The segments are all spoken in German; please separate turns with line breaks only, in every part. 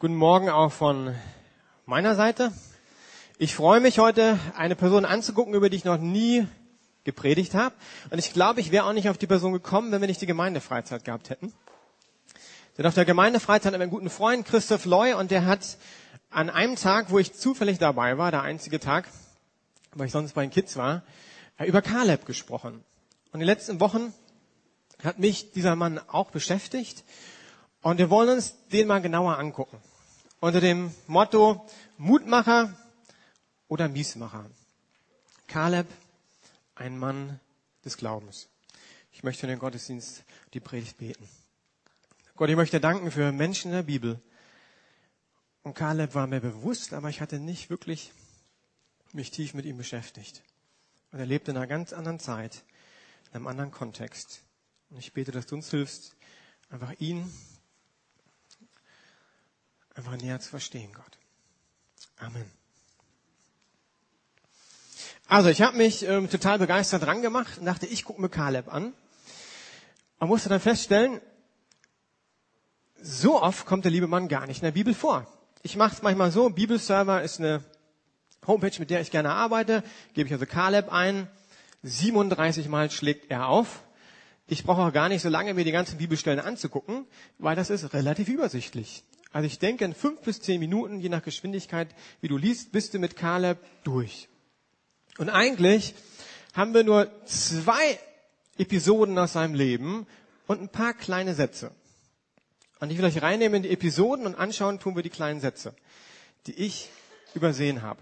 Guten Morgen auch von meiner Seite. Ich freue mich heute, eine Person anzugucken, über die ich noch nie gepredigt habe. Und ich glaube, ich wäre auch nicht auf die Person gekommen, wenn wir nicht die Gemeindefreizeit gehabt hätten. Denn auf der Gemeindefreizeit haben wir einen guten Freund, Christoph Loy, und der hat an einem Tag, wo ich zufällig dabei war, der einzige Tag, weil ich sonst bei den Kids war, über Caleb gesprochen. Und in den letzten Wochen hat mich dieser Mann auch beschäftigt. Und wir wollen uns den mal genauer angucken. Unter dem Motto Mutmacher oder Miesmacher. Kaleb, ein Mann des Glaubens. Ich möchte in den Gottesdienst die Predigt beten. Gott, ich möchte danken für Menschen in der Bibel. Und Kaleb war mir bewusst, aber ich hatte nicht wirklich mich tief mit ihm beschäftigt. Und er lebte in einer ganz anderen Zeit, in einem anderen Kontext. Und ich bete, dass du uns hilfst, einfach ihn einfach näher zu verstehen, Gott. Amen. Also ich habe mich ähm, total begeistert dran gemacht und dachte, ich gucke mir Caleb an. Man musste dann feststellen, so oft kommt der liebe Mann gar nicht in der Bibel vor. Ich mache es manchmal so, Bibelserver ist eine Homepage, mit der ich gerne arbeite, gebe ich also Caleb ein, 37 Mal schlägt er auf. Ich brauche auch gar nicht so lange, mir die ganzen Bibelstellen anzugucken, weil das ist relativ übersichtlich. Also ich denke, in fünf bis zehn Minuten, je nach Geschwindigkeit, wie du liest, bist du mit Kaleb durch. Und eigentlich haben wir nur zwei Episoden aus seinem Leben und ein paar kleine Sätze. Und ich will euch reinnehmen in die Episoden und anschauen tun wir die kleinen Sätze, die ich übersehen habe.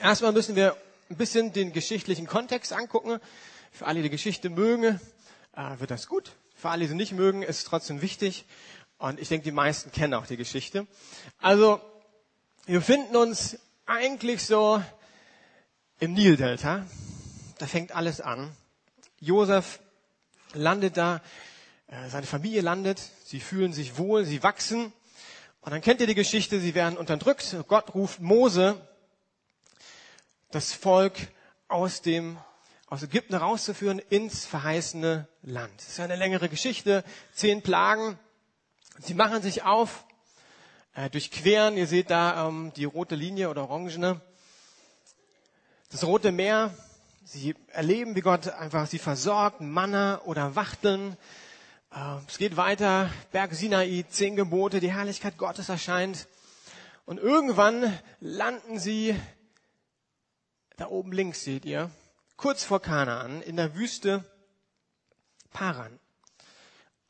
Erstmal müssen wir ein bisschen den geschichtlichen Kontext angucken. Für alle, die Geschichte mögen, äh, wird das gut. Für alle, die sie nicht mögen, ist es trotzdem wichtig. Und ich denke, die meisten kennen auch die Geschichte. Also, wir befinden uns eigentlich so im Nildelta. Da fängt alles an. Josef landet da, äh, seine Familie landet, sie fühlen sich wohl, sie wachsen. Und dann kennt ihr die Geschichte, sie werden unterdrückt. Gott ruft Mose, das Volk aus dem aus Ägypten rauszuführen ins verheißene Land. Das ist eine längere Geschichte, zehn Plagen. Sie machen sich auf, äh, durchqueren, ihr seht da ähm, die rote Linie oder orangene, das rote Meer. Sie erleben, wie Gott einfach sie versorgt, Manna oder Wachteln. Äh, es geht weiter, Berg Sinai, zehn Gebote, die Herrlichkeit Gottes erscheint. Und irgendwann landen sie, da oben links seht ihr, kurz vor Kanaan, in der Wüste Paran.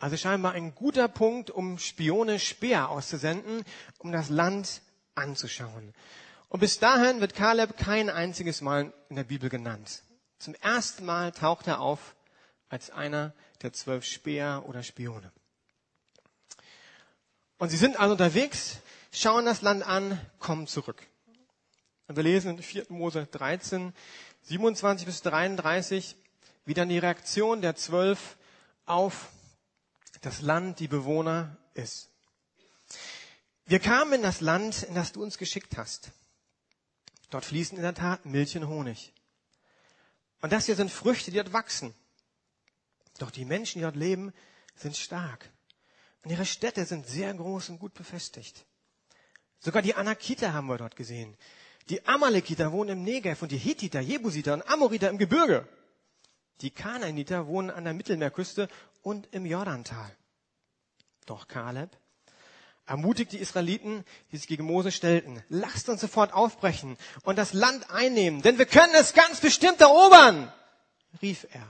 Also scheinbar ein guter Punkt, um Spione Speer auszusenden, um das Land anzuschauen. Und bis dahin wird Kaleb kein einziges Mal in der Bibel genannt. Zum ersten Mal taucht er auf als einer der zwölf Speer oder Spione. Und sie sind also unterwegs, schauen das Land an, kommen zurück. Und wir lesen in 4. Mose 13, 27 bis 33, wie dann die Reaktion der zwölf auf das Land, die Bewohner ist. Wir kamen in das Land, in das du uns geschickt hast. Dort fließen in der Tat Milch und Honig. Und das hier sind Früchte, die dort wachsen. Doch die Menschen, die dort leben, sind stark. Und ihre Städte sind sehr groß und gut befestigt. Sogar die Anakiter haben wir dort gesehen. Die Amalekiter wohnen im Negev und die Hethiter, Jebusiter und Amoriter im Gebirge. Die Kanaaniter wohnen an der Mittelmeerküste und im Jordantal. Doch Kaleb ermutigt die Israeliten, die sich gegen Mose stellten. Lasst uns sofort aufbrechen und das Land einnehmen, denn wir können es ganz bestimmt erobern, rief er.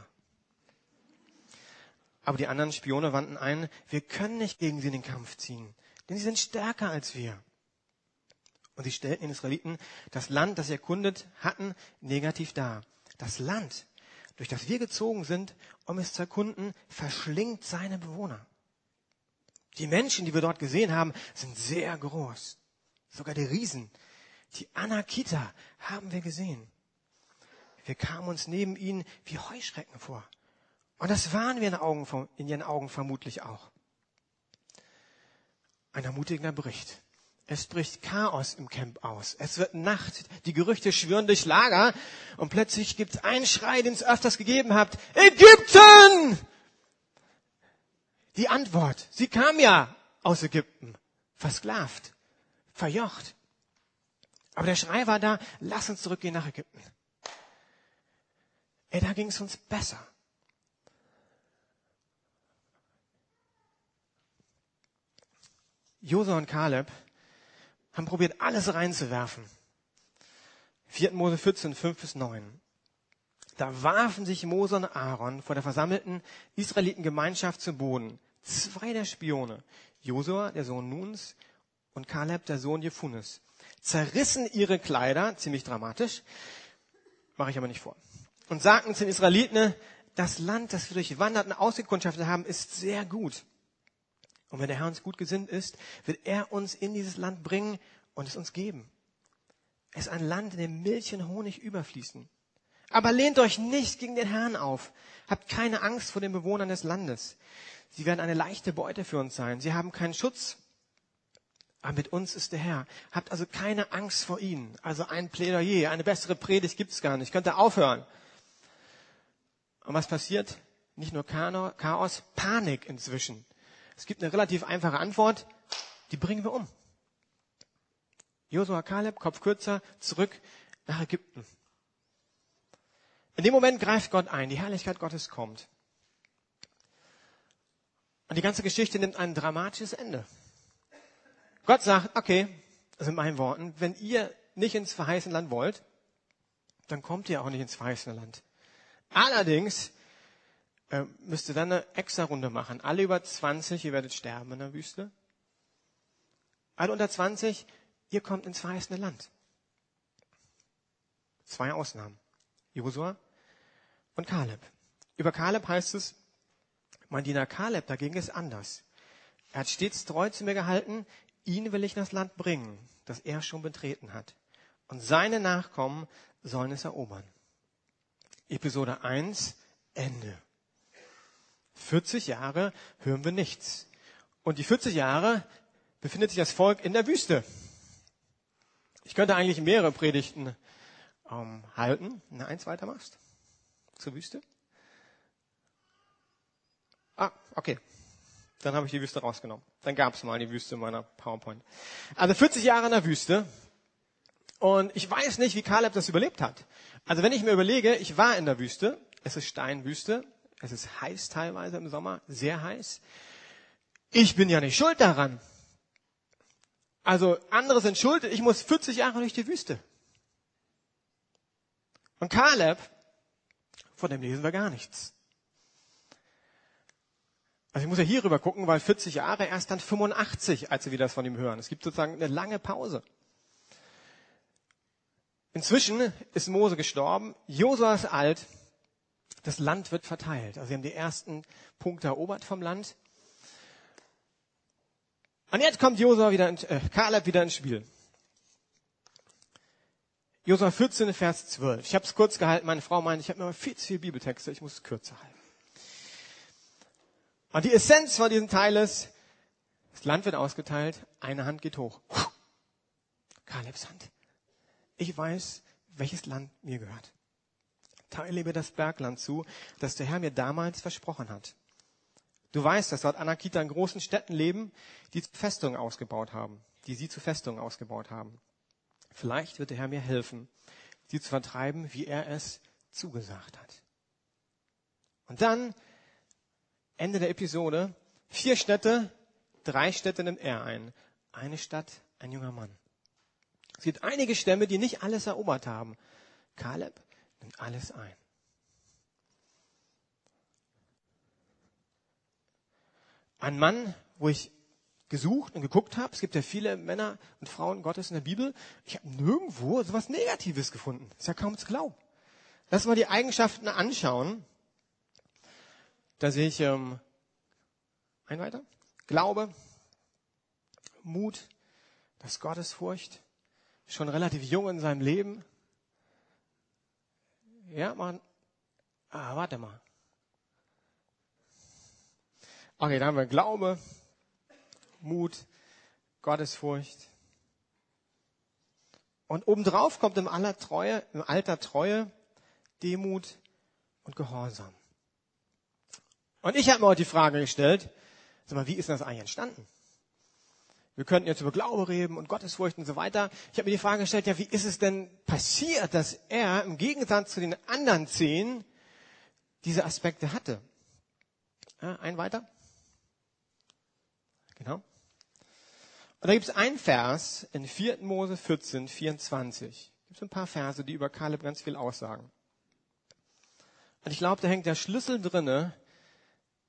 Aber die anderen Spione wandten ein, wir können nicht gegen sie in den Kampf ziehen, denn sie sind stärker als wir. Und sie stellten den Israeliten das Land, das sie erkundet hatten, negativ dar. Das Land, durch das wir gezogen sind, um es zu erkunden, verschlingt seine Bewohner. Die Menschen, die wir dort gesehen haben, sind sehr groß. Sogar die Riesen, die Anakita, haben wir gesehen. Wir kamen uns neben ihnen wie Heuschrecken vor. Und das waren wir in, ihren Augen vermutlich auch. Ein ermutigender Bericht. Es bricht Chaos im Camp aus. Es wird Nacht. Die Gerüchte schwirren durch Lager. Und plötzlich gibt es einen Schrei, den es öfters gegeben habt. Ägypten! Die Antwort, sie kam ja aus Ägypten. versklavt, verjocht. Aber der Schrei war da, lass uns zurückgehen nach Ägypten. Ey, da ging es uns besser. Josua und Kaleb haben probiert, alles reinzuwerfen. 4. Mose 14, 5 bis 9. Da warfen sich Mose und Aaron vor der versammelten Israelitengemeinschaft zu Boden. Zwei der Spione, Josua, der Sohn Nuns, und Kaleb, der Sohn Jephunes, zerrissen ihre Kleider, ziemlich dramatisch, mache ich aber nicht vor, und sagten zu den Israeliten, das Land, das wir durchwandert und ausgekundschaftet haben, ist sehr gut. Und wenn der Herr uns gut gesinnt ist, wird er uns in dieses Land bringen und es uns geben. Es ist ein Land, in dem Milch und Honig überfließen. Aber lehnt euch nicht gegen den Herrn auf. Habt keine Angst vor den Bewohnern des Landes. Sie werden eine leichte Beute für uns sein. Sie haben keinen Schutz. Aber mit uns ist der Herr. Habt also keine Angst vor ihnen. Also ein Plädoyer, eine bessere Predigt gibt's gar nicht. Könnt ihr aufhören. Und was passiert? Nicht nur Chaos, Panik inzwischen. Es gibt eine relativ einfache Antwort, die bringen wir um. Josua Kaleb, Kopf kürzer, zurück nach Ägypten. In dem Moment greift Gott ein, die Herrlichkeit Gottes kommt. Und die ganze Geschichte nimmt ein dramatisches Ende. Gott sagt, okay, das sind meine Worten, wenn ihr nicht ins verheißene Land wollt, dann kommt ihr auch nicht ins verheißene Land. Allerdings äh, müsst ihr dann eine extra Runde machen. Alle über 20, ihr werdet sterben in der Wüste. Alle unter 20, ihr kommt ins verheißene Land. Zwei Ausnahmen. Josua und Kaleb. Über Kaleb heißt es, mein Diener Kaleb dagegen ist anders. Er hat stets treu zu mir gehalten, ihn will ich in das Land bringen, das er schon betreten hat. Und seine Nachkommen sollen es erobern. Episode 1, Ende. 40 Jahre hören wir nichts. Und die 40 Jahre befindet sich das Volk in der Wüste. Ich könnte eigentlich mehrere Predigten ähm, halten. Na, eins weiter machst. Zur Wüste. Ah, okay. Dann habe ich die Wüste rausgenommen. Dann gab es mal die Wüste in meiner PowerPoint. Also 40 Jahre in der Wüste. Und ich weiß nicht, wie Kaleb das überlebt hat. Also wenn ich mir überlege, ich war in der Wüste, es ist Steinwüste, es ist heiß teilweise im Sommer, sehr heiß. Ich bin ja nicht schuld daran. Also andere sind schuld, ich muss 40 Jahre durch die Wüste. Und Kaleb, von dem lesen wir gar nichts. Also ich muss ja hier rüber gucken, weil 40 Jahre erst dann 85, als wir das von ihm hören. Es gibt sozusagen eine lange Pause. Inzwischen ist Mose gestorben, Josua ist alt, das Land wird verteilt. Also sie haben die ersten Punkte erobert vom Land. Und jetzt kommt Josua wieder, in, äh, Kaleb wieder ins Spiel. Josua 14, Vers 12. Ich habe es kurz gehalten. Meine Frau meint, ich habe immer viel zu viele Bibeltexte, ich muss es kürzer halten. Und die Essenz von diesem Teil ist, das Land wird ausgeteilt, eine Hand geht hoch. Kalebs Hand. Ich weiß, welches Land mir gehört teile mir das Bergland zu, das der Herr mir damals versprochen hat. Du weißt, dass dort Anakita in großen Städten leben, die Festungen ausgebaut haben, die sie zu Festungen ausgebaut haben. Vielleicht wird der Herr mir helfen, sie zu vertreiben, wie er es zugesagt hat. Und dann, Ende der Episode, vier Städte, drei Städte nimmt er ein. Eine Stadt, ein junger Mann. Es gibt einige Stämme, die nicht alles erobert haben. Kaleb, nimmt alles ein. Ein Mann, wo ich gesucht und geguckt habe, es gibt ja viele Männer und Frauen Gottes in der Bibel, ich habe nirgendwo sowas Negatives gefunden. Ist ja kaum zu glauben. Lass mal die Eigenschaften anschauen. Da sehe ich ähm, ein weiter. Glaube, Mut, das Gottesfurcht, schon relativ jung in seinem Leben, ja, man. Ah, warte mal. Okay, da haben wir Glaube, Mut, Gottesfurcht. Und obendrauf kommt im, aller Treue, im Alter Treue, Demut und Gehorsam. Und ich habe mir heute die Frage gestellt, sag mal, wie ist das eigentlich entstanden? Wir könnten jetzt über Glaube reden und Gottesfurcht und so weiter. Ich habe mir die Frage gestellt, ja, wie ist es denn passiert, dass er im Gegensatz zu den anderen zehn diese Aspekte hatte? Ja, ein weiter. Genau. Und da gibt es einen Vers in 4. Mose 14, 24. Gibt es ein paar Verse, die über Kaleb ganz viel aussagen. Und ich glaube, da hängt der Schlüssel drinne,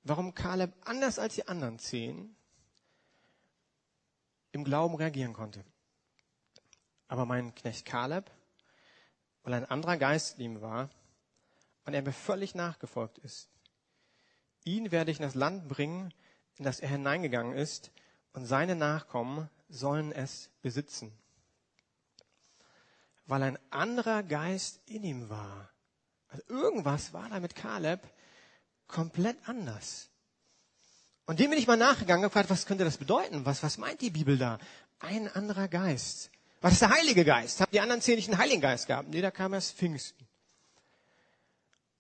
warum Kaleb anders als die anderen zehn im Glauben reagieren konnte. Aber mein Knecht Kaleb, weil ein anderer Geist in ihm war und er mir völlig nachgefolgt ist, ihn werde ich in das Land bringen, in das er hineingegangen ist, und seine Nachkommen sollen es besitzen. Weil ein anderer Geist in ihm war. Also irgendwas war da mit Kaleb komplett anders. Und dem bin ich mal nachgegangen und gefragt, was könnte das bedeuten? Was, was meint die Bibel da? Ein anderer Geist. Was ist der Heilige Geist? Haben die anderen zehn nicht einen Heiligen Geist gehabt? Nee, da kam erst Pfingsten.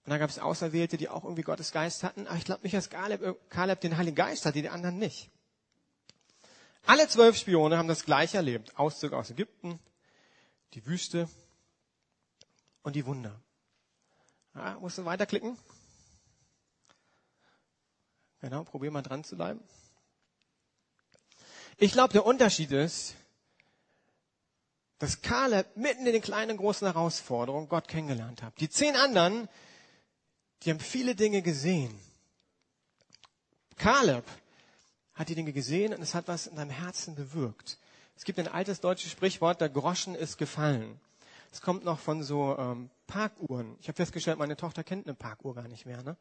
Und dann gab es Auserwählte, die auch irgendwie Gottes Geist hatten. Aber ich glaube nicht, dass Kaleb, Kaleb den Heiligen Geist hatte, die anderen nicht. Alle zwölf Spione haben das gleiche erlebt. Auszug aus Ägypten, die Wüste und die Wunder. Ja, musst du weiterklicken? Genau, probier mal dran zu bleiben. Ich glaube, der Unterschied ist, dass Kaleb mitten in den kleinen großen Herausforderungen Gott kennengelernt hat. Die zehn anderen, die haben viele Dinge gesehen. Kaleb hat die Dinge gesehen und es hat was in seinem Herzen bewirkt. Es gibt ein altes deutsches Sprichwort, der Groschen ist gefallen. Es kommt noch von so ähm, Parkuhren. Ich habe festgestellt, meine Tochter kennt eine Parkuhr gar nicht mehr. Ne?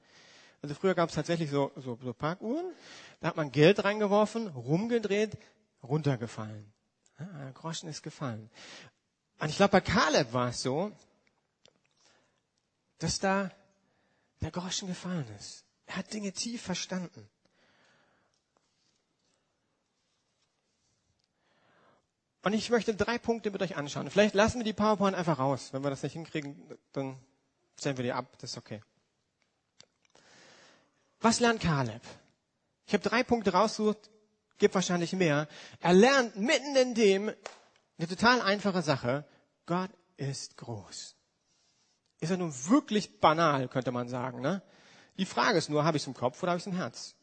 Also früher gab es tatsächlich so, so, so Parkuhren. Da hat man Geld reingeworfen, rumgedreht, runtergefallen. Ja, der Groschen ist gefallen. Und ich glaube, bei Kaleb war es so, dass da der Groschen gefallen ist. Er hat Dinge tief verstanden. Und ich möchte drei Punkte mit euch anschauen. Vielleicht lassen wir die PowerPoint einfach raus. Wenn wir das nicht hinkriegen, dann stellen wir die ab. Das ist okay. Was lernt Kaleb? Ich habe drei Punkte rausgesucht, gibt wahrscheinlich mehr. Er lernt mitten in dem eine total einfache Sache. Gott ist groß. Ist er nun wirklich banal, könnte man sagen. Ne? Die Frage ist nur, habe ich es im Kopf oder habe ich es im Herz?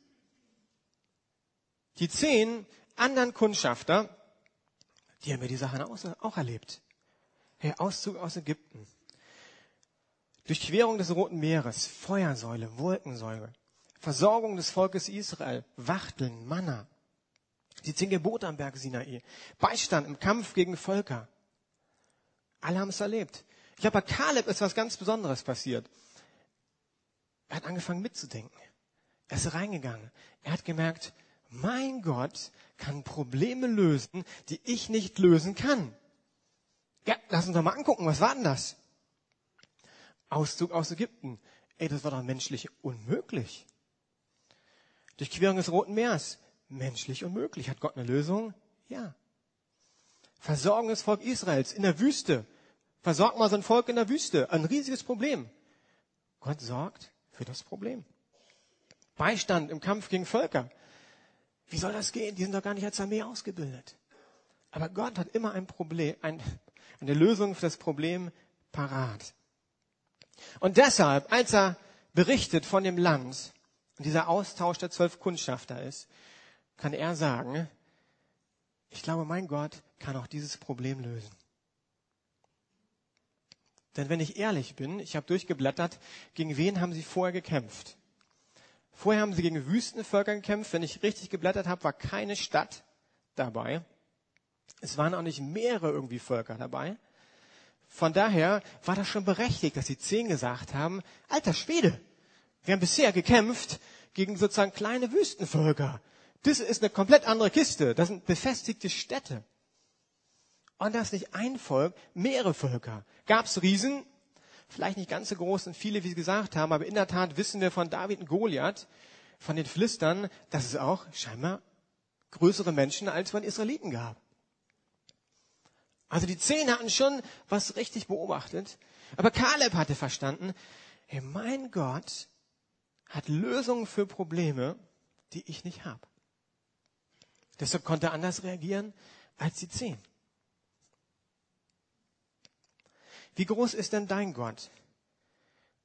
Die zehn anderen Kundschafter die haben ja die Sachen auch erlebt. Hey, Auszug aus Ägypten. Durchquerung des Roten Meeres, Feuersäule, Wolkensäule, Versorgung des Volkes Israel, Wachteln, Manna, die zehn Gebote am Berg Sinai, Beistand im Kampf gegen Völker. Alle haben es erlebt. Ich glaube, bei Kaleb ist was ganz Besonderes passiert. Er hat angefangen mitzudenken. Er ist reingegangen. Er hat gemerkt, mein Gott kann Probleme lösen, die ich nicht lösen kann. Ja, lass uns doch mal angucken, was war denn das? Auszug aus Ägypten. Ey, das war doch menschlich unmöglich. Durchquerung des Roten Meers. Menschlich unmöglich. Hat Gott eine Lösung? Ja. Versorgung des Volk Israels in der Wüste. Versorgt mal so ein Volk in der Wüste. Ein riesiges Problem. Gott sorgt für das Problem. Beistand im Kampf gegen Völker. Wie soll das gehen? Die sind doch gar nicht als Armee ausgebildet. Aber Gott hat immer ein Problem, ein, eine Lösung für das Problem parat. Und deshalb, als er berichtet von dem Land und dieser Austausch der zwölf Kundschafter ist, kann er sagen, ich glaube, mein Gott kann auch dieses Problem lösen. Denn wenn ich ehrlich bin, ich habe durchgeblättert, gegen wen haben sie vorher gekämpft? Vorher haben sie gegen Wüstenvölker gekämpft. Wenn ich richtig geblättert habe, war keine Stadt dabei. Es waren auch nicht mehrere irgendwie Völker dabei. Von daher war das schon berechtigt, dass die zehn gesagt haben, alter Schwede, wir haben bisher gekämpft gegen sozusagen kleine Wüstenvölker. Das ist eine komplett andere Kiste. Das sind befestigte Städte. Und das nicht ein Volk, mehrere Völker. Gab es Riesen? vielleicht nicht ganz so groß und viele, wie Sie gesagt haben, aber in der Tat wissen wir von David und Goliath, von den Flistern, dass es auch scheinbar größere Menschen als von Israeliten gab. Also die Zehn hatten schon was richtig beobachtet. Aber Kaleb hatte verstanden, hey, mein Gott hat Lösungen für Probleme, die ich nicht habe. Deshalb konnte er anders reagieren als die zehn. Wie groß ist denn dein Gott?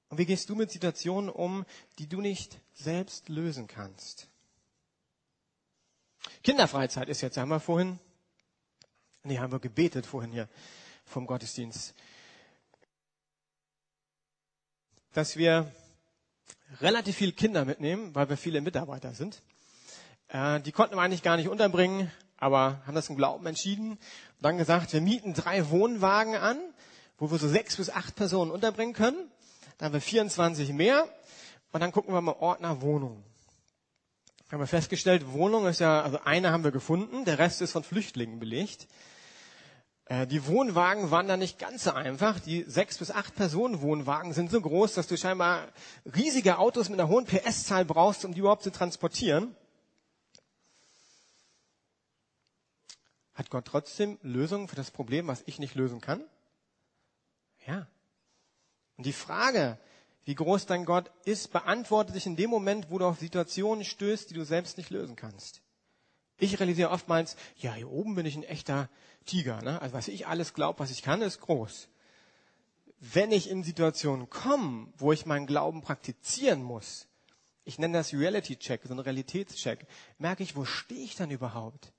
Und wie gehst du mit Situationen um, die du nicht selbst lösen kannst? Kinderfreizeit ist jetzt, haben wir vorhin, nee, haben wir gebetet vorhin hier vom Gottesdienst, dass wir relativ viele Kinder mitnehmen, weil wir viele Mitarbeiter sind. Äh, die konnten wir eigentlich gar nicht unterbringen, aber haben das im Glauben entschieden und dann gesagt, wir mieten drei Wohnwagen an, wo wir so sechs bis acht Personen unterbringen können. Dann haben wir 24 mehr und dann gucken wir mal Ordner Wohnung. Haben wir festgestellt, Wohnung ist ja, also eine haben wir gefunden, der Rest ist von Flüchtlingen belegt. Äh, die Wohnwagen waren da nicht ganz so einfach. Die sechs bis acht Personen Wohnwagen sind so groß, dass du scheinbar riesige Autos mit einer hohen PS-Zahl brauchst, um die überhaupt zu transportieren. Hat Gott trotzdem Lösungen für das Problem, was ich nicht lösen kann? Ja. Und die Frage, wie groß dein Gott ist, beantwortet sich in dem Moment, wo du auf Situationen stößt, die du selbst nicht lösen kannst. Ich realisiere oftmals, ja, hier oben bin ich ein echter Tiger. Ne? Also was ich alles glaube, was ich kann, ist groß. Wenn ich in Situationen komme, wo ich meinen Glauben praktizieren muss, ich nenne das Reality Check, so ein Realitätscheck, merke ich, wo stehe ich dann überhaupt?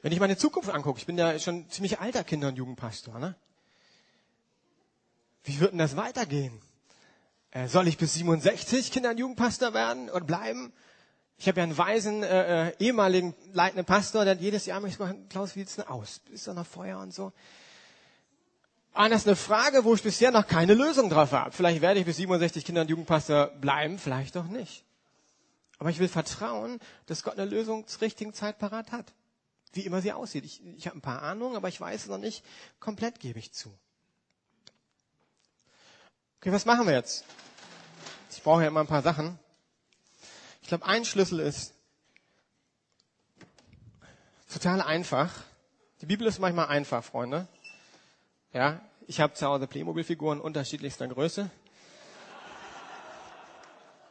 Wenn ich meine Zukunft angucke, ich bin ja schon ziemlich alter Kinder- und Jugendpastor, ne? Wie wird denn das weitergehen? Äh, soll ich bis 67 Kinder- und Jugendpastor werden und bleiben? Ich habe ja einen weisen äh, äh, ehemaligen leitenden Pastor, der jedes Jahr mich gefragt, Klaus, wie sieht's denn aus? Ist da noch Feuer und so? Und das ist eine Frage, wo ich bisher noch keine Lösung drauf habe. Vielleicht werde ich bis 67 Kinder- und Jugendpastor bleiben, vielleicht auch nicht. Aber ich will vertrauen, dass Gott eine Lösung zur richtigen Zeit parat hat. Wie immer sie aussieht. Ich, ich habe ein paar Ahnungen, aber ich weiß es noch nicht komplett, gebe ich zu. Okay, was machen wir jetzt? Ich brauche ja immer ein paar Sachen. Ich glaube, ein Schlüssel ist total einfach. Die Bibel ist manchmal einfach, Freunde. Ja, ich habe zu Hause Playmobil-Figuren unterschiedlichster Größe.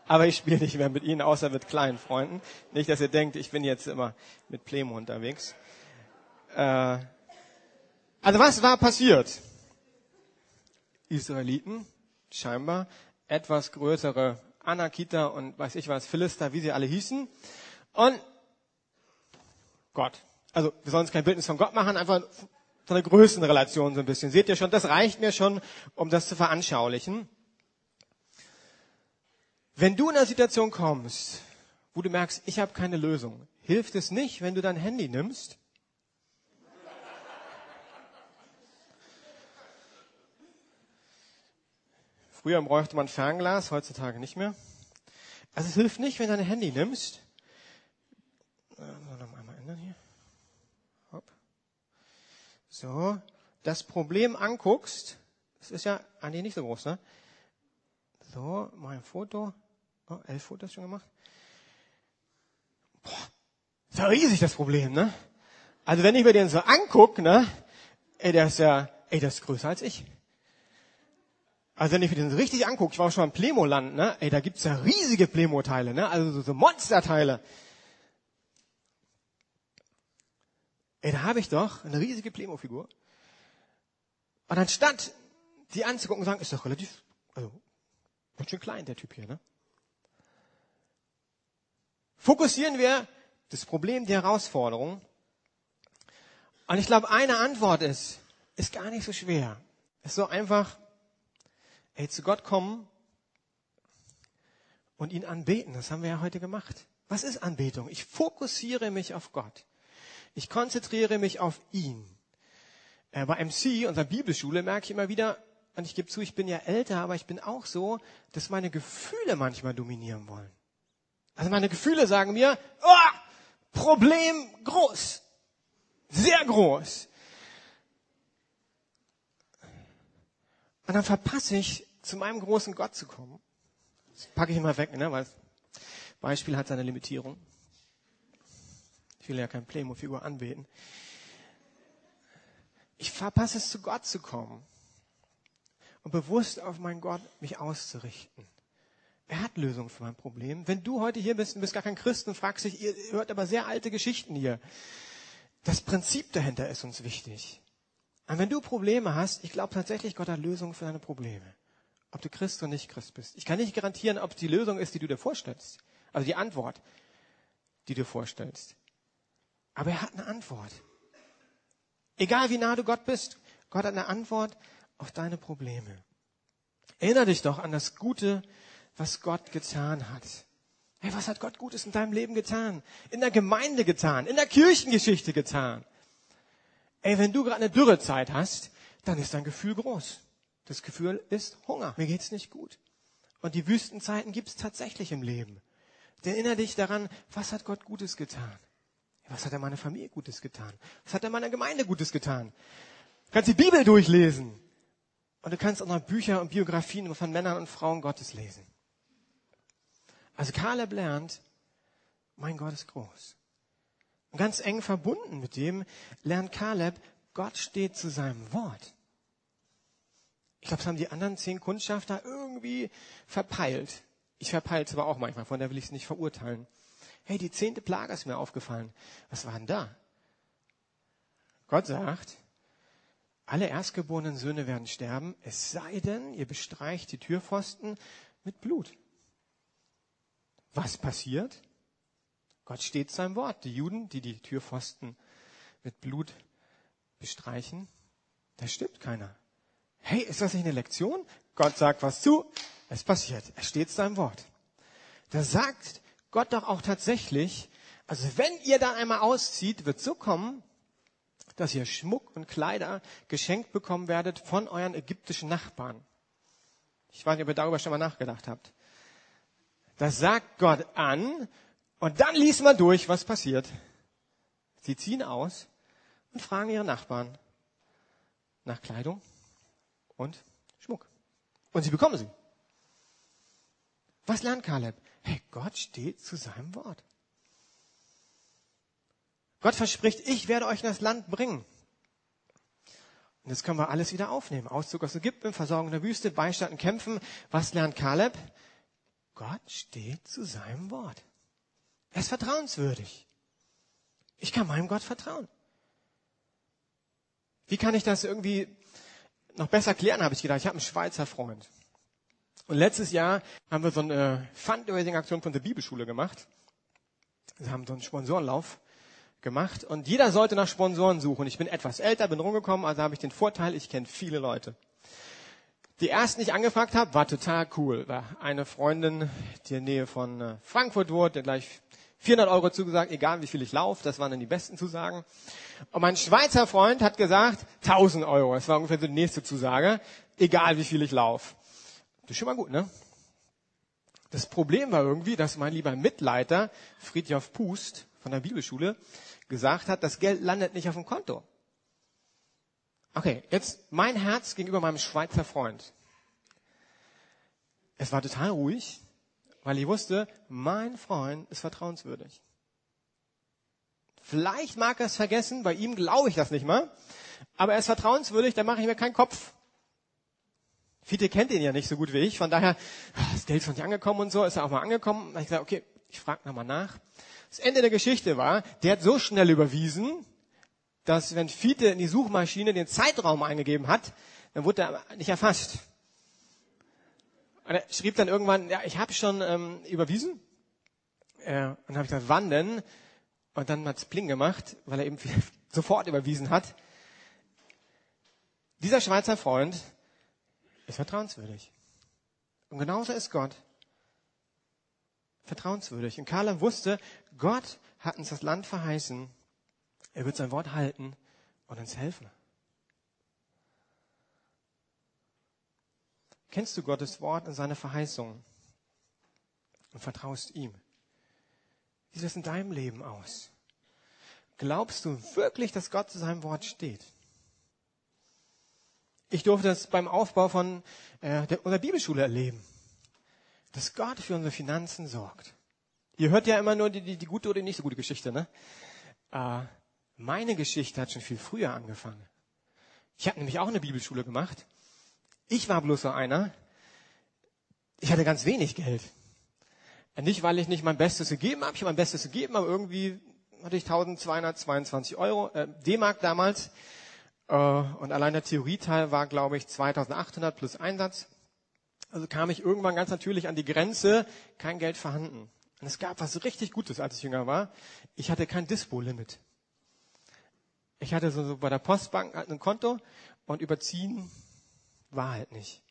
Aber ich spiele nicht mehr mit ihnen, außer mit kleinen Freunden. Nicht, dass ihr denkt, ich bin jetzt immer mit Playmo unterwegs. Äh, also was war passiert? Israeliten, scheinbar, etwas größere Anakita und weiß ich was, Philister, wie sie alle hießen. Und Gott. Also wir sollen uns kein Bildnis von Gott machen, einfach von der Größenrelation so ein bisschen. Seht ihr schon, das reicht mir schon, um das zu veranschaulichen. Wenn du in eine Situation kommst, wo du merkst, ich habe keine Lösung, hilft es nicht, wenn du dein Handy nimmst Früher bräuchte man Fernglas, heutzutage nicht mehr. Also es hilft nicht, wenn du dein Handy nimmst. So, noch einmal ändern hier. Hopp. So, das Problem anguckst. Das ist ja, nee, nicht so groß, ne? So, mal ein Foto. Oh, elf Fotos schon gemacht. Boah, ist ja riesig das Problem, ne? Also wenn ich mir den so angucke, ne? Ey, der ist ja, ey, der ist größer als ich. Also wenn ich mir den richtig angucke, ich war auch schon im Plemo-Land, ne? Ey, da gibt's ja riesige Plemo-Teile, ne? Also so, so Monsterteile. Ey, da habe ich doch eine riesige Plemo-Figur. Und anstatt die anzugucken und sagen, ist doch relativ, also ganz schön klein, der Typ hier, ne? Fokussieren wir das Problem, die Herausforderung. Und ich glaube, eine Antwort ist, ist gar nicht so schwer. Ist so einfach, Ey, zu Gott kommen und ihn anbeten. Das haben wir ja heute gemacht. Was ist Anbetung? Ich fokussiere mich auf Gott. Ich konzentriere mich auf ihn. Äh, bei MC, unserer Bibelschule, merke ich immer wieder, und ich gebe zu, ich bin ja älter, aber ich bin auch so, dass meine Gefühle manchmal dominieren wollen. Also meine Gefühle sagen mir, oh, Problem groß, sehr groß. Und dann verpasse ich, zu meinem großen Gott zu kommen. Das packe ich immer weg, ne? weil das Beispiel hat seine Limitierung. Ich will ja kein Playmo-Figur anbeten. Ich verpasse es, zu Gott zu kommen und bewusst auf meinen Gott mich auszurichten. Er hat Lösungen für mein Problem. Wenn du heute hier bist und bist gar kein Christ und fragst dich, ihr hört aber sehr alte Geschichten hier. Das Prinzip dahinter ist uns wichtig. Und wenn du Probleme hast, ich glaube tatsächlich, Gott hat Lösungen für deine Probleme. Ob du Christ oder nicht Christ bist. Ich kann nicht garantieren, ob es die Lösung ist, die du dir vorstellst. Also die Antwort, die du dir vorstellst. Aber er hat eine Antwort. Egal wie nah du Gott bist, Gott hat eine Antwort auf deine Probleme. Erinner dich doch an das Gute, was Gott getan hat. Hey, was hat Gott Gutes in deinem Leben getan? In der Gemeinde getan, in der Kirchengeschichte getan. Ey, wenn du gerade eine Dürrezeit hast, dann ist dein Gefühl groß. Das Gefühl ist Hunger. Mir geht's nicht gut. Und die Wüstenzeiten gibt's tatsächlich im Leben. Erinnere dich daran, was hat Gott Gutes getan? Was hat er meiner Familie Gutes getan? Was hat er meiner Gemeinde Gutes getan? Du kannst die Bibel durchlesen. Und du kannst auch noch Bücher und Biografien von Männern und Frauen Gottes lesen. Also Kaleb lernt, mein Gott ist groß. Und ganz eng verbunden mit dem lernt Kaleb, Gott steht zu seinem Wort. Ich glaube, das haben die anderen zehn Kundschafter irgendwie verpeilt. Ich verpeile es aber auch manchmal, von der will ich es nicht verurteilen. Hey, die zehnte Plage ist mir aufgefallen. Was war denn da? Gott sagt, alle erstgeborenen Söhne werden sterben, es sei denn, ihr bestreicht die Türpfosten mit Blut. Was passiert? Gott steht seinem Wort. Die Juden, die die Türpfosten mit Blut bestreichen, da stimmt keiner. Hey, ist das nicht eine Lektion? Gott sagt was zu, es passiert. Er steht seinem Wort. Da sagt Gott doch auch tatsächlich, also wenn ihr da einmal auszieht, wird so kommen, dass ihr Schmuck und Kleider geschenkt bekommen werdet von euren ägyptischen Nachbarn. Ich weiß nicht, ob ihr darüber schon mal nachgedacht habt. Das sagt Gott an und dann liest man durch, was passiert. Sie ziehen aus und fragen ihre Nachbarn nach Kleidung und Schmuck. Und sie bekommen sie. Was lernt Kaleb? Hey, Gott steht zu seinem Wort. Gott verspricht, ich werde euch in das Land bringen. Und jetzt können wir alles wieder aufnehmen. Auszug aus Ägypten, Versorgung der Wüste, Beistand in Kämpfen. Was lernt Kaleb? Gott steht zu seinem Wort. Er ist vertrauenswürdig. Ich kann meinem Gott vertrauen. Wie kann ich das irgendwie noch besser klären, habe ich gedacht. Ich habe einen Schweizer Freund. Und letztes Jahr haben wir so eine Fundraising-Aktion von der Bibelschule gemacht. Wir haben so einen Sponsorenlauf gemacht und jeder sollte nach Sponsoren suchen. Ich bin etwas älter, bin rumgekommen, also habe ich den Vorteil, ich kenne viele Leute. Die ersten, die ich angefragt habe, war total cool. War eine Freundin, die in der Nähe von äh, Frankfurt wohnt, der gleich 400 Euro zugesagt, egal wie viel ich laufe, das waren dann die besten Zusagen. Und mein Schweizer Freund hat gesagt, 1000 Euro, das war ungefähr so die nächste Zusage, egal wie viel ich laufe. Das ist schon mal gut, ne? Das Problem war irgendwie, dass mein lieber Mitleiter, Friedhof Pust von der Bibelschule, gesagt hat, das Geld landet nicht auf dem Konto. Okay, jetzt mein Herz gegenüber meinem Schweizer Freund. Es war total ruhig, weil ich wusste, mein Freund ist vertrauenswürdig. Vielleicht mag er es vergessen, bei ihm glaube ich das nicht mal, aber er ist vertrauenswürdig, da mache ich mir keinen Kopf. Viele kennt ihn ja nicht so gut wie ich, von daher, ah, das Geld ist noch nicht angekommen und so, ist er auch mal angekommen. Da ich gesagt, okay, ich frage nochmal nach. Das Ende der Geschichte war, der hat so schnell überwiesen, dass wenn Fiete in die Suchmaschine den Zeitraum eingegeben hat, dann wurde er nicht erfasst. Und er schrieb dann irgendwann, ja, ich habe schon ähm, überwiesen. Äh, und dann habe ich gesagt, wann denn? Und dann hat's Pling gemacht, weil er eben sofort überwiesen hat. Dieser Schweizer Freund ist vertrauenswürdig. Und genauso ist Gott vertrauenswürdig. Und Karla wusste, Gott hat uns das Land verheißen. Er wird sein Wort halten und uns helfen. Kennst du Gottes Wort und seine Verheißungen und vertraust ihm? Wie sieht es in deinem Leben aus? Glaubst du wirklich, dass Gott zu seinem Wort steht? Ich durfte das beim Aufbau von äh, der, unserer Bibelschule erleben, dass Gott für unsere Finanzen sorgt. Ihr hört ja immer nur die, die, die gute oder die nicht so gute Geschichte, ne? Äh, meine Geschichte hat schon viel früher angefangen. Ich habe nämlich auch eine Bibelschule gemacht. Ich war bloß so einer. Ich hatte ganz wenig Geld. Nicht, weil ich nicht mein Bestes gegeben habe. Ich habe mein Bestes gegeben, aber irgendwie hatte ich 1222 Euro, äh, D-Mark damals. Äh, und allein der Theorieteil war, glaube ich, 2800 plus Einsatz. Also kam ich irgendwann ganz natürlich an die Grenze, kein Geld vorhanden. Und es gab was richtig Gutes, als ich jünger war. Ich hatte kein Dispo-Limit. Ich hatte so, so bei der Postbank halt ein Konto und überziehen war halt nicht.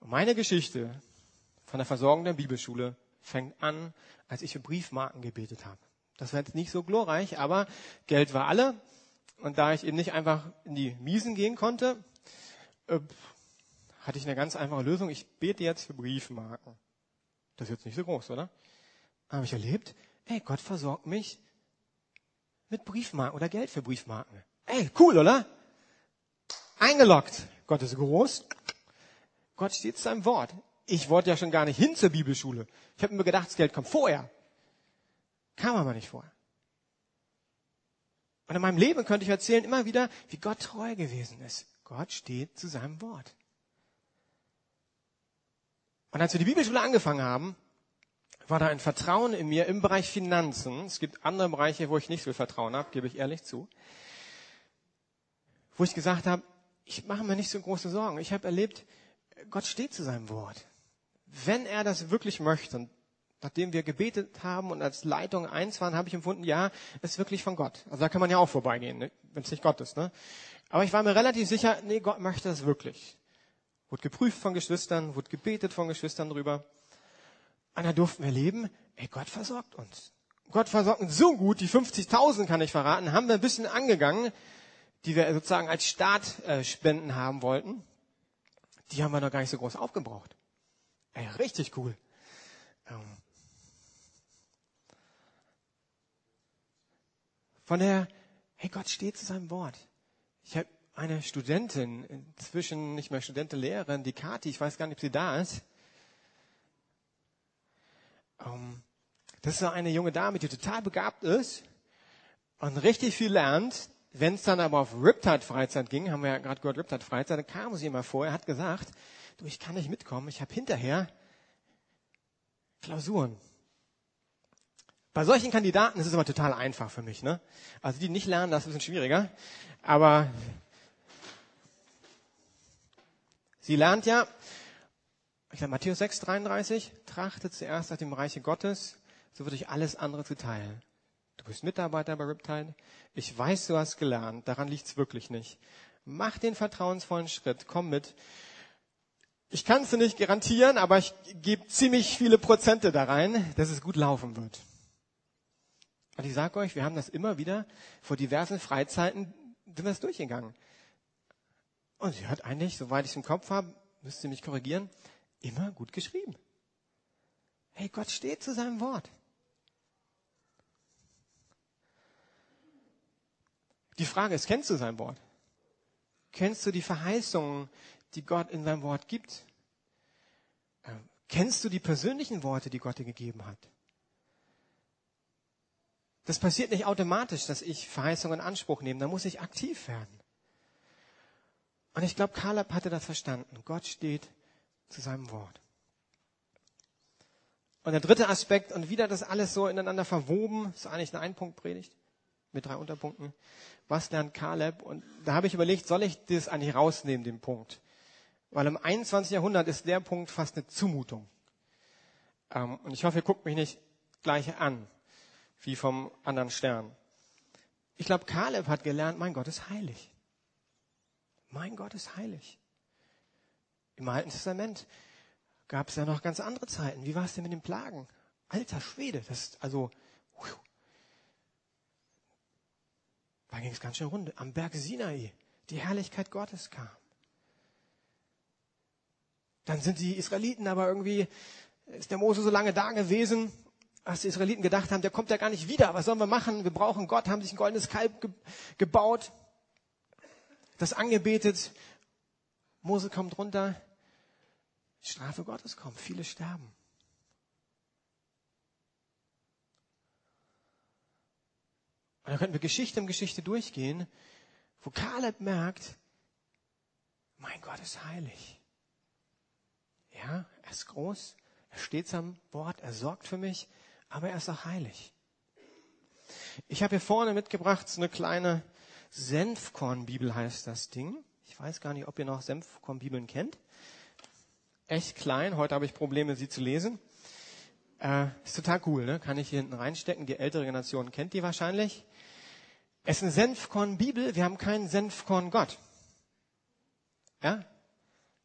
Und meine Geschichte von der Versorgung der Bibelschule fängt an, als ich für Briefmarken gebetet habe. Das war jetzt nicht so glorreich, aber Geld war alle. Und da ich eben nicht einfach in die Miesen gehen konnte, äh, hatte ich eine ganz einfache Lösung. Ich bete jetzt für Briefmarken. Das ist jetzt nicht so groß, oder? Habe ich erlebt, ey, Gott versorgt mich mit Briefmarken oder Geld für Briefmarken. Ey, cool, oder? Eingeloggt. Gott ist groß. Gott steht zu seinem Wort. Ich wollte ja schon gar nicht hin zur Bibelschule. Ich habe mir gedacht, das Geld kommt vorher. Kam aber nicht vorher. Und in meinem Leben könnte ich erzählen immer wieder, wie Gott treu gewesen ist. Gott steht zu seinem Wort. Und als wir die Bibelschule angefangen haben, war da ein Vertrauen in mir im Bereich Finanzen. Es gibt andere Bereiche, wo ich nicht so viel Vertrauen habe, gebe ich ehrlich zu. Wo ich gesagt habe, ich mache mir nicht so große Sorgen. Ich habe erlebt, Gott steht zu seinem Wort. Wenn er das wirklich möchte, und nachdem wir gebetet haben und als Leitung eins waren, habe ich empfunden, ja, es ist wirklich von Gott. Also da kann man ja auch vorbeigehen, ne? wenn es nicht Gott ist. Ne? Aber ich war mir relativ sicher, nee, Gott möchte das wirklich. Wurde geprüft von Geschwistern, wurde gebetet von Geschwistern drüber. Und da durften wir leben, ey, Gott versorgt uns. Gott versorgt uns so gut, die 50.000 kann ich verraten, haben wir ein bisschen angegangen, die wir sozusagen als Startspenden haben wollten. Die haben wir noch gar nicht so groß aufgebraucht. Ey, richtig cool. Ähm. Von der, hey, Gott steht zu seinem Wort. Ich habe eine Studentin, inzwischen nicht mehr Studentin, Lehrerin, die Kati, ich weiß gar nicht, ob sie da ist. Ähm, das ist eine junge Dame, die total begabt ist und richtig viel lernt. Wenn es dann aber auf Riptide-Freizeit ging, haben wir ja gerade gehört, Riptide-Freizeit, dann kam sie immer vor, er hat gesagt, du, ich kann nicht mitkommen, ich habe hinterher Klausuren. Bei solchen Kandidaten ist es aber total einfach für mich. Ne? Also die nicht lernen, das ist ein bisschen schwieriger. Aber Sie lernt ja, ich sage Matthäus 6, 33, trachtet zuerst nach dem Reiche Gottes, so wird euch alles andere zuteil. Bist Mitarbeiter bei Riptide. Ich weiß, du hast gelernt. Daran liegt's wirklich nicht. Mach den vertrauensvollen Schritt. Komm mit. Ich kann es nicht garantieren, aber ich gebe ziemlich viele Prozente da rein, dass es gut laufen wird. Und ich sage euch, wir haben das immer wieder vor diversen Freizeiten sind wir es durchgegangen. Und sie hat eigentlich, soweit ich es im Kopf habe, müsst ihr mich korrigieren, immer gut geschrieben. Hey, Gott steht zu seinem Wort. Die Frage ist, kennst du sein Wort? Kennst du die Verheißungen, die Gott in seinem Wort gibt? Ähm, kennst du die persönlichen Worte, die Gott dir gegeben hat? Das passiert nicht automatisch, dass ich Verheißungen in Anspruch nehme. Da muss ich aktiv werden. Und ich glaube, Kaleb hatte das verstanden. Gott steht zu seinem Wort. Und der dritte Aspekt, und wieder das alles so ineinander verwoben, ist eigentlich eine Einpunktpredigt mit drei Unterpunkten. Was lernt Kaleb? Und da habe ich überlegt, soll ich das eigentlich rausnehmen, den Punkt? Weil im 21. Jahrhundert ist der Punkt fast eine Zumutung. Ähm, und ich hoffe, ihr guckt mich nicht gleich an, wie vom anderen Stern. Ich glaube, Kaleb hat gelernt, mein Gott ist heilig. Mein Gott ist heilig. Im Alten Testament gab es ja noch ganz andere Zeiten. Wie war es denn mit den Plagen? Alter Schwede, das ist also, da ging es ganz schön runde. Am Berg Sinai, die Herrlichkeit Gottes kam. Dann sind die Israeliten aber irgendwie, ist der Mose so lange da gewesen, als die Israeliten gedacht haben, der kommt ja gar nicht wieder. Was sollen wir machen? Wir brauchen Gott, haben sich ein goldenes Kalb ge gebaut das angebetet. Mose kommt runter. Strafe Gottes kommt. Viele sterben. Und da könnten wir Geschichte um Geschichte durchgehen, wo Kaleb merkt, mein Gott ist heilig. Ja, er ist groß, Er steht am Wort, er sorgt für mich, aber er ist auch heilig. Ich habe hier vorne mitgebracht so eine kleine Senfkornbibel heißt das Ding. Ich weiß gar nicht, ob ihr noch Senfkornbibeln kennt. Echt klein. Heute habe ich Probleme, sie zu lesen. Äh, ist total cool, ne? Kann ich hier hinten reinstecken. Die ältere Generation kennt die wahrscheinlich. Es ist eine Senfkorn-Bibel. Wir haben keinen Senfkorn-Gott. Ja?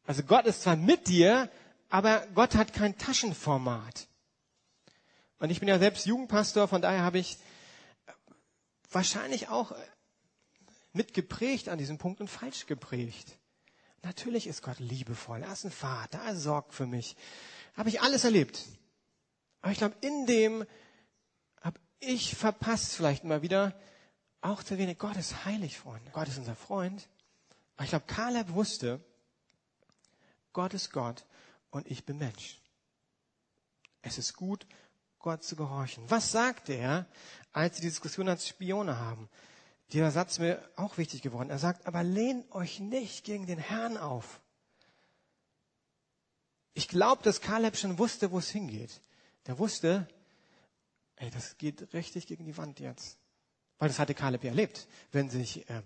Also Gott ist zwar mit dir, aber Gott hat kein Taschenformat. Und ich bin ja selbst Jugendpastor, von daher habe ich wahrscheinlich auch mitgeprägt an diesem Punkt und falsch geprägt. Natürlich ist Gott liebevoll. Er ist ein Vater. Er sorgt für mich. Habe ich alles erlebt. Aber ich glaube, in dem habe ich verpasst vielleicht mal wieder auch zu wenig. Gott ist heilig, Freunde. Gott ist unser Freund. Aber ich glaube, Kaleb wusste, Gott ist Gott und ich bin Mensch. Es ist gut, Gott zu gehorchen. Was sagt er, als sie die Diskussion als Spione haben? Dieser Satz ist mir auch wichtig geworden. Er sagt, aber lehnt euch nicht gegen den Herrn auf. Ich glaube, dass Kaleb schon wusste, wo es hingeht. Der wusste, ey, das geht richtig gegen die Wand jetzt. Weil das hatte Kaleb ja erlebt. Wenn sich äh,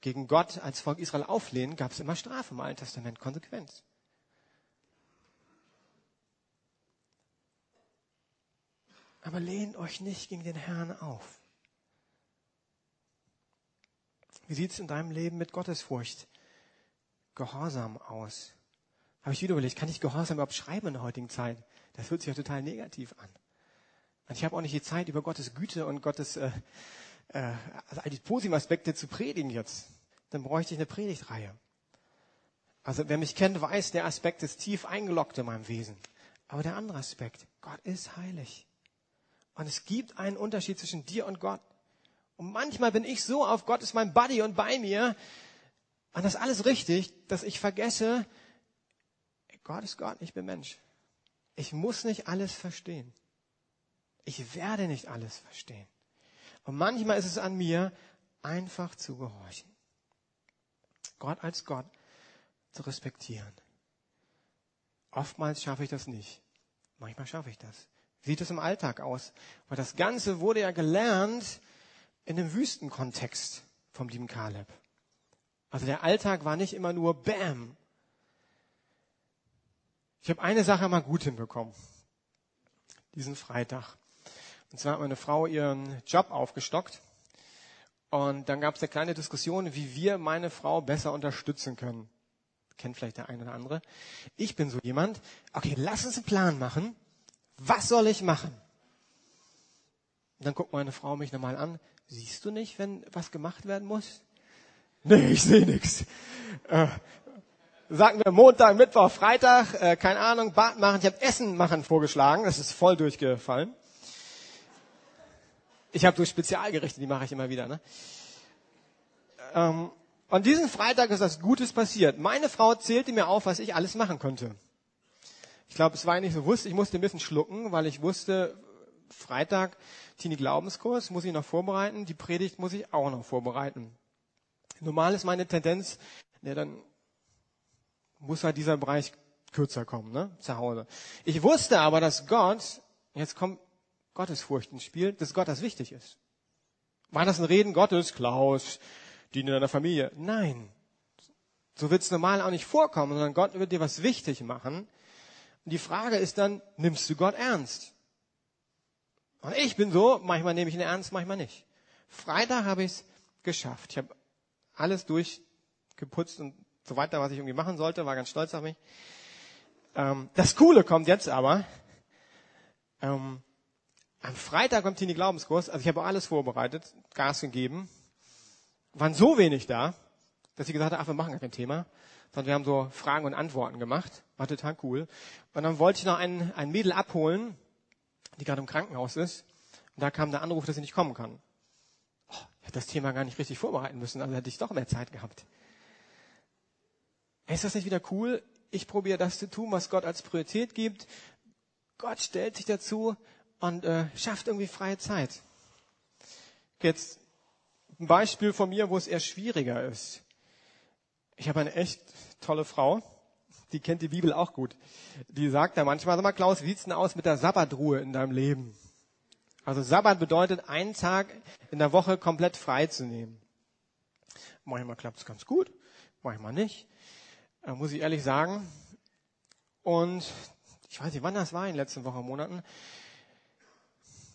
gegen Gott als Volk Israel auflehnen, gab es immer Strafe im Alten Testament, Konsequenz. Aber lehnt euch nicht gegen den Herrn auf. Wie sieht es in deinem Leben mit Gottesfurcht, Gehorsam aus? Habe ich wieder überlegt, kann ich Gehorsam überhaupt schreiben in der heutigen Zeit? Das hört sich ja total negativ an. Und ich habe auch nicht die Zeit, über Gottes Güte und Gottes, äh, äh, also all die positiven Aspekte zu predigen jetzt. Dann bräuchte ich eine Predigtreihe. Also wer mich kennt, weiß, der Aspekt ist tief eingeloggt in meinem Wesen. Aber der andere Aspekt, Gott ist heilig. Und es gibt einen Unterschied zwischen dir und Gott. Und manchmal bin ich so auf Gott ist mein Buddy und bei mir. Und das ist alles richtig, dass ich vergesse, Gott ist Gott, ich bin Mensch. Ich muss nicht alles verstehen. Ich werde nicht alles verstehen. Und manchmal ist es an mir, einfach zu gehorchen. Gott als Gott zu respektieren. Oftmals schaffe ich das nicht. Manchmal schaffe ich das. Sieht es im Alltag aus? Weil das Ganze wurde ja gelernt in dem Wüstenkontext vom lieben Kaleb. Also der Alltag war nicht immer nur Bam. Ich habe eine Sache mal gut hinbekommen. Diesen Freitag. Und zwar hat meine Frau ihren Job aufgestockt. Und dann gab es eine kleine Diskussion, wie wir meine Frau besser unterstützen können. Kennt vielleicht der eine oder andere. Ich bin so jemand, okay, lass uns einen Plan machen. Was soll ich machen? Und dann guckt meine Frau mich nochmal an. Siehst du nicht, wenn was gemacht werden muss? Nee, ich sehe nichts. Äh, sagen wir Montag, Mittwoch, Freitag, äh, keine Ahnung, Bad machen. Ich habe Essen machen vorgeschlagen. Das ist voll durchgefallen. Ich habe durch Spezialgerichte, die mache ich immer wieder. Ne? Ähm, und diesen Freitag ist was Gutes passiert. Meine Frau zählte mir auf, was ich alles machen könnte. Ich glaube, es war nicht so wusste. Ich musste ein bisschen schlucken, weil ich wusste, Freitag Teenie Glaubenskurs muss ich noch vorbereiten. Die Predigt muss ich auch noch vorbereiten. Normal ist meine Tendenz, ja, dann muss halt dieser Bereich kürzer kommen, ne, zu Hause. Ich wusste aber, dass Gott, jetzt kommt Gottesfurcht ins Spiel, dass Gott das wichtig ist. War das ein Reden Gottes? Klaus, die in deiner Familie? Nein. So wird es normal auch nicht vorkommen, sondern Gott wird dir was wichtig machen. Und die Frage ist dann, nimmst du Gott ernst? Und ich bin so, manchmal nehme ich ihn ernst, manchmal nicht. Freitag habe ich es geschafft. Ich habe alles durchgeputzt und so weiter, was ich irgendwie machen sollte, war ganz stolz auf mich. Ähm, das Coole kommt jetzt aber. Ähm, am Freitag kommt Tini Glaubenskurs, also ich habe alles vorbereitet, Gas gegeben, waren so wenig da, dass ich gesagt habe, ach, wir machen gar kein Thema, sondern wir haben so Fragen und Antworten gemacht, war total cool. Und dann wollte ich noch ein, ein Mädel abholen, die gerade im Krankenhaus ist. Und da kam der Anruf, dass sie nicht kommen kann. Oh, ich hätte das Thema gar nicht richtig vorbereiten müssen, also hätte ich doch mehr Zeit gehabt. Ist das nicht wieder cool? Ich probiere das zu tun, was Gott als Priorität gibt. Gott stellt sich dazu und äh, schafft irgendwie freie Zeit. Jetzt ein Beispiel von mir, wo es eher schwieriger ist. Ich habe eine echt tolle Frau, die kennt die Bibel auch gut. Die sagt da manchmal, sag mal Klaus, wie sieht's denn aus mit der Sabbatruhe in deinem Leben? Also Sabbat bedeutet, einen Tag in der Woche komplett frei zu nehmen. Manchmal klappt's ganz gut, manchmal nicht. Äh, muss ich ehrlich sagen. Und ich weiß nicht, wann das war in den letzten Wochen, Monaten.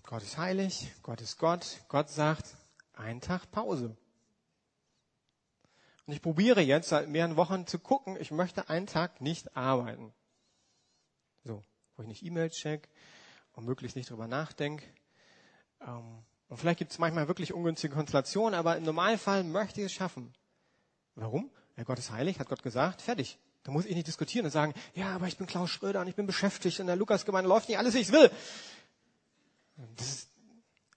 Gott ist heilig, Gott ist Gott. Gott sagt, einen Tag Pause. Und ich probiere jetzt seit mehreren Wochen zu gucken, ich möchte einen Tag nicht arbeiten. So, wo ich nicht E-Mails check und möglichst nicht drüber nachdenke. Ähm, und vielleicht gibt es manchmal wirklich ungünstige Konstellationen, aber im Normalfall möchte ich es schaffen. Warum? Ja, Gott ist heilig, hat Gott gesagt, fertig. Da muss ich nicht diskutieren und sagen, ja, aber ich bin Klaus Schröder und ich bin beschäftigt und der Lukasgemeinde läuft nicht alles, wie ich will. Ist,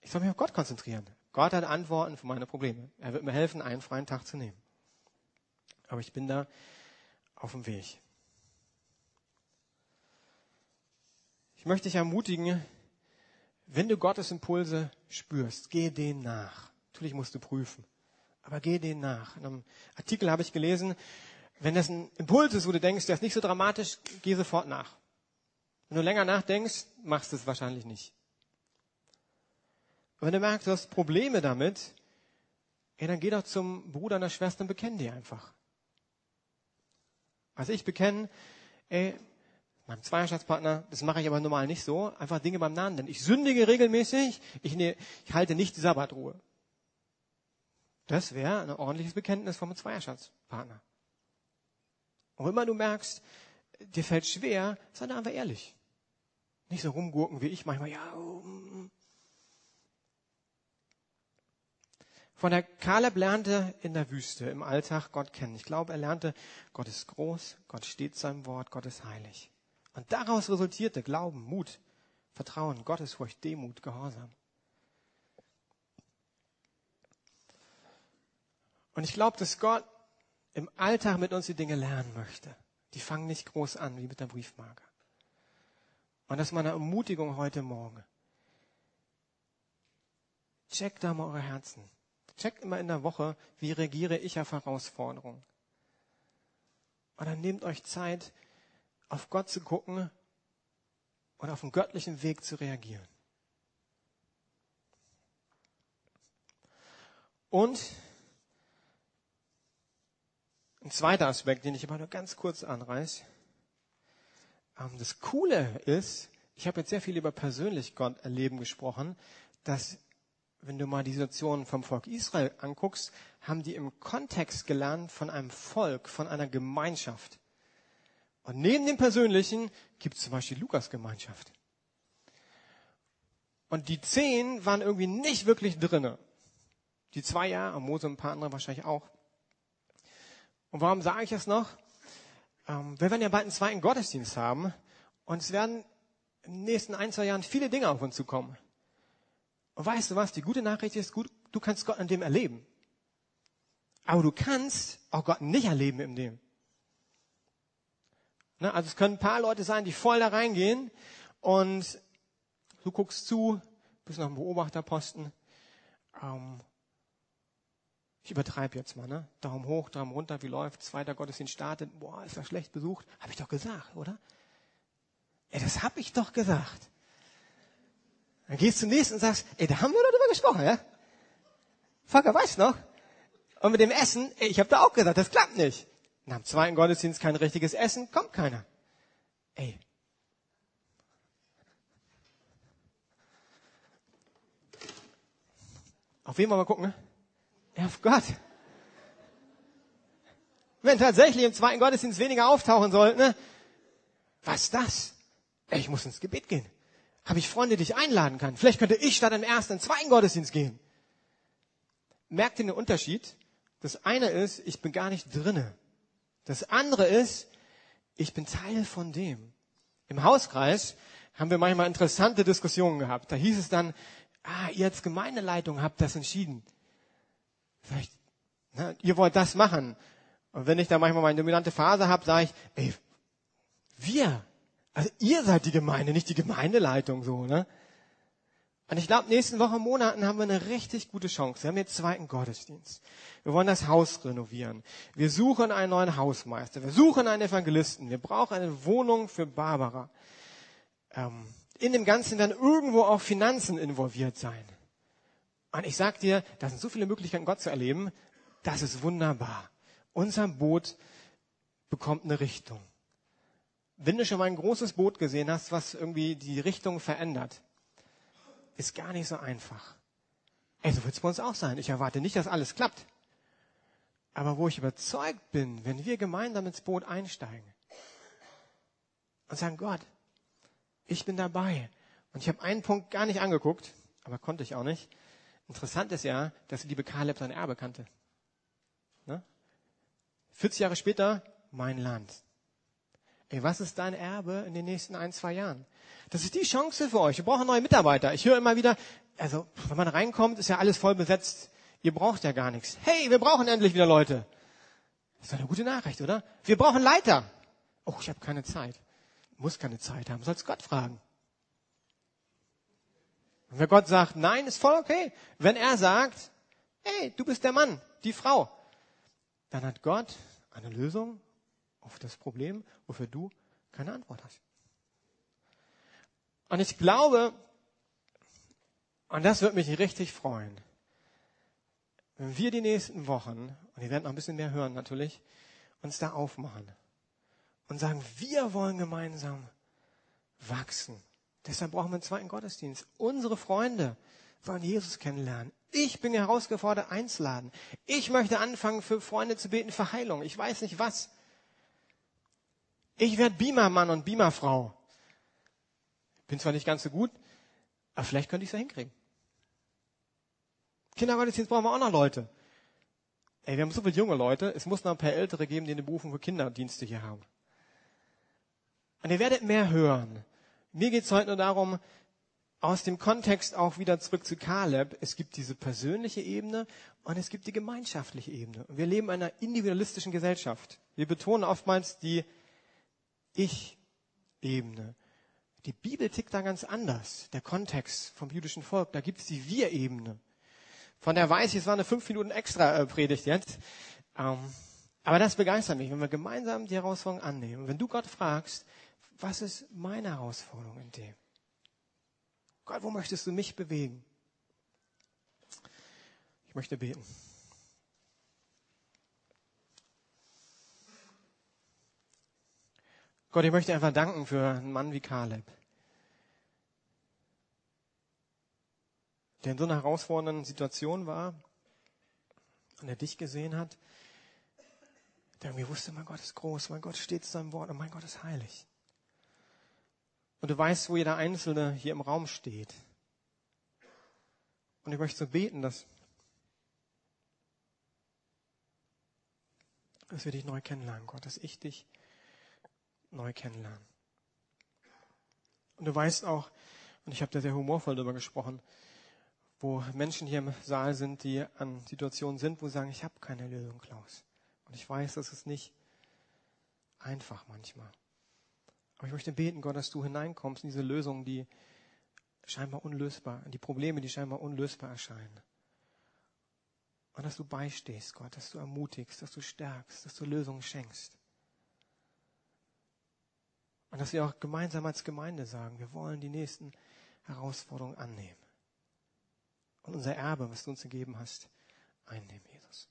ich soll mich auf Gott konzentrieren. Gott hat Antworten für meine Probleme. Er wird mir helfen, einen freien Tag zu nehmen. Aber ich bin da auf dem Weg. Ich möchte dich ermutigen, wenn du Gottes Impulse spürst, geh denen nach. Natürlich musst du prüfen, aber geh denen nach. In einem Artikel habe ich gelesen, wenn das ein Impuls ist, wo du denkst, der ist nicht so dramatisch, geh sofort nach. Wenn du länger nachdenkst, machst du es wahrscheinlich nicht. Und wenn du merkst, du hast Probleme damit, ja, dann geh doch zum Bruder und der Schwester und bekenn die einfach. Also ich bekenne, ey, meinem Zweierschaftspartner, das mache ich aber normal nicht so, einfach Dinge beim Namen nennen. Ich sündige regelmäßig, ich, ne, ich halte nicht die Sabbatruhe. Das wäre ein ordentliches Bekenntnis vom Zweierschaftspartner. Und wenn du merkst, dir fällt schwer, sei da einfach ehrlich. Nicht so rumgurken wie ich manchmal, ja, oh, Von der Kaleb lernte in der Wüste, im Alltag Gott kennen. Ich glaube, er lernte, Gott ist groß, Gott steht seinem Wort, Gott ist heilig. Und daraus resultierte Glauben, Mut, Vertrauen, Gottesfurcht, Demut, Gehorsam. Und ich glaube, dass Gott im Alltag mit uns die Dinge lernen möchte. Die fangen nicht groß an, wie mit der Briefmarke. Und das ist meine Ermutigung heute Morgen. Checkt da mal eure Herzen. Checkt immer in der Woche, wie reagiere ich auf Herausforderungen. Und dann nehmt euch Zeit, auf Gott zu gucken und auf einen göttlichen Weg zu reagieren. Und ein zweiter Aspekt, den ich immer nur ganz kurz anreiß. Ähm, das Coole ist, ich habe jetzt sehr viel über persönlich Gott erleben gesprochen, dass wenn du mal die Situation vom Volk Israel anguckst, haben die im Kontext gelernt von einem Volk, von einer Gemeinschaft. Und neben dem Persönlichen gibt es zum Beispiel Lukas-Gemeinschaft. Und die zehn waren irgendwie nicht wirklich drinne. Die zwei ja, Mose und ein paar andere wahrscheinlich auch. Und warum sage ich das noch? Ähm, wir werden ja bald einen zweiten Gottesdienst haben und es werden in den nächsten ein, zwei Jahren viele Dinge auf uns zukommen. Und weißt du was? Die gute Nachricht ist gut, du kannst Gott an dem erleben. Aber du kannst auch Gott nicht erleben in dem. Ne? Also es können ein paar Leute sein, die voll da reingehen und du guckst zu, bist noch ein Beobachterposten. Ähm, ich übertreibe jetzt mal, ne? Daumen hoch, Daumen runter, wie läuft? Zweiter Gottesdienst startet. Boah, ist das schlecht besucht? Habe ich doch gesagt, oder? Ja, das habe ich doch gesagt. Dann gehst du nächsten und sagst, ey, da haben wir doch drüber gesprochen, ja? Volker, weißt noch? Und mit dem Essen, ey, ich habe da auch gesagt, das klappt nicht. Nach dem zweiten Gottesdienst kein richtiges Essen, kommt keiner. Ey. Auf wen wollen wir gucken? Ja, auf Gott. Wenn tatsächlich im zweiten Gottesdienst weniger auftauchen sollten, ne? Was ist das? Ich muss ins Gebet gehen habe ich Freunde, die ich einladen kann. Vielleicht könnte ich statt im ersten, im zweiten Gottesdienst gehen. Merkt ihr den Unterschied? Das eine ist, ich bin gar nicht drinne. Das andere ist, ich bin Teil von dem. Im Hauskreis haben wir manchmal interessante Diskussionen gehabt. Da hieß es dann, ah, ihr als Gemeindeleitung habt das entschieden. Vielleicht, na, ihr wollt das machen. Und wenn ich da manchmal meine dominante Phase habe, sage ich, ey, wir, also ihr seid die Gemeinde, nicht die Gemeindeleitung so, ne? Und ich glaube, nächsten Wochen, Monaten haben wir eine richtig gute Chance. Wir haben jetzt zweiten Gottesdienst. Wir wollen das Haus renovieren. Wir suchen einen neuen Hausmeister. Wir suchen einen Evangelisten. Wir brauchen eine Wohnung für Barbara. Ähm, in dem Ganzen dann irgendwo auch Finanzen involviert sein. Und ich sag dir, da sind so viele Möglichkeiten, Gott zu erleben. Das ist wunderbar. Unser Boot bekommt eine Richtung. Wenn du schon mal ein großes Boot gesehen hast, was irgendwie die Richtung verändert, ist gar nicht so einfach. Ey, so wird es bei uns auch sein. Ich erwarte nicht, dass alles klappt. Aber wo ich überzeugt bin, wenn wir gemeinsam ins Boot einsteigen und sagen, Gott, ich bin dabei. Und ich habe einen Punkt gar nicht angeguckt, aber konnte ich auch nicht. Interessant ist ja, dass die liebe Kaleb sein Erbe kannte. Ne? 40 Jahre später, mein Land. Ey, was ist dein Erbe in den nächsten ein, zwei Jahren? Das ist die Chance für euch. Wir brauchen neue Mitarbeiter. Ich höre immer wieder, also wenn man reinkommt, ist ja alles voll besetzt. Ihr braucht ja gar nichts. Hey, wir brauchen endlich wieder Leute. Das ist eine gute Nachricht, oder? Wir brauchen Leiter. Oh, ich habe keine Zeit. Muss keine Zeit haben. Sollst Gott fragen. Und wenn Gott sagt, nein, ist voll okay. Wenn er sagt, hey, du bist der Mann, die Frau, dann hat Gott eine Lösung auf das Problem, wofür du keine Antwort hast. Und ich glaube, und das wird mich richtig freuen, wenn wir die nächsten Wochen, und ihr werdet noch ein bisschen mehr hören natürlich, uns da aufmachen und sagen, wir wollen gemeinsam wachsen. Deshalb brauchen wir einen zweiten Gottesdienst. Unsere Freunde wollen Jesus kennenlernen. Ich bin herausgefordert, einzuladen. Ich möchte anfangen, für Freunde zu beten für Heilung. Ich weiß nicht was. Ich werde Beamermann und Beamerfrau. Bin zwar nicht ganz so gut, aber vielleicht könnte ich es ja hinkriegen. Kindergottesdienst brauchen wir auch noch Leute. Ey, wir haben so viele junge Leute, es muss noch ein paar Ältere geben, die eine Berufung für Kinderdienste hier haben. Und ihr werdet mehr hören. Mir geht es heute nur darum, aus dem Kontext auch wieder zurück zu Kaleb. Es gibt diese persönliche Ebene und es gibt die gemeinschaftliche Ebene. Und wir leben in einer individualistischen Gesellschaft. Wir betonen oftmals die Ich-Ebene. Die Bibel tickt da ganz anders. Der Kontext vom jüdischen Volk, da gibt es die Wir-Ebene. Von der weiß ich, es war eine fünf Minuten extra äh, Predigt jetzt. Ähm, aber das begeistert mich, wenn wir gemeinsam die Herausforderung annehmen. wenn du Gott fragst, was ist meine Herausforderung in dem? Gott, wo möchtest du mich bewegen? Ich möchte beten. Gott, ich möchte einfach danken für einen Mann wie Kaleb, der in so einer herausfordernden Situation war und der dich gesehen hat, der irgendwie wusste, mein Gott ist groß, mein Gott steht zu seinem Wort und mein Gott ist heilig. Und du weißt, wo jeder Einzelne hier im Raum steht. Und ich möchte so beten, dass, dass wir dich neu kennenlernen, Gott, dass ich dich neu kennenlernen. Und du weißt auch, und ich habe da sehr humorvoll darüber gesprochen, wo Menschen hier im Saal sind, die an Situationen sind, wo sie sagen, ich habe keine Lösung, Klaus. Und ich weiß, das ist nicht einfach manchmal. Aber ich möchte beten, Gott, dass du hineinkommst in diese Lösungen, die scheinbar unlösbar, die Probleme, die scheinbar unlösbar erscheinen. Und dass du beistehst, Gott, dass du ermutigst, dass du stärkst, dass du Lösungen schenkst. Und dass wir auch gemeinsam als Gemeinde sagen, wir wollen die nächsten Herausforderungen annehmen. Und unser Erbe, was du uns gegeben hast, einnehmen, Jesus.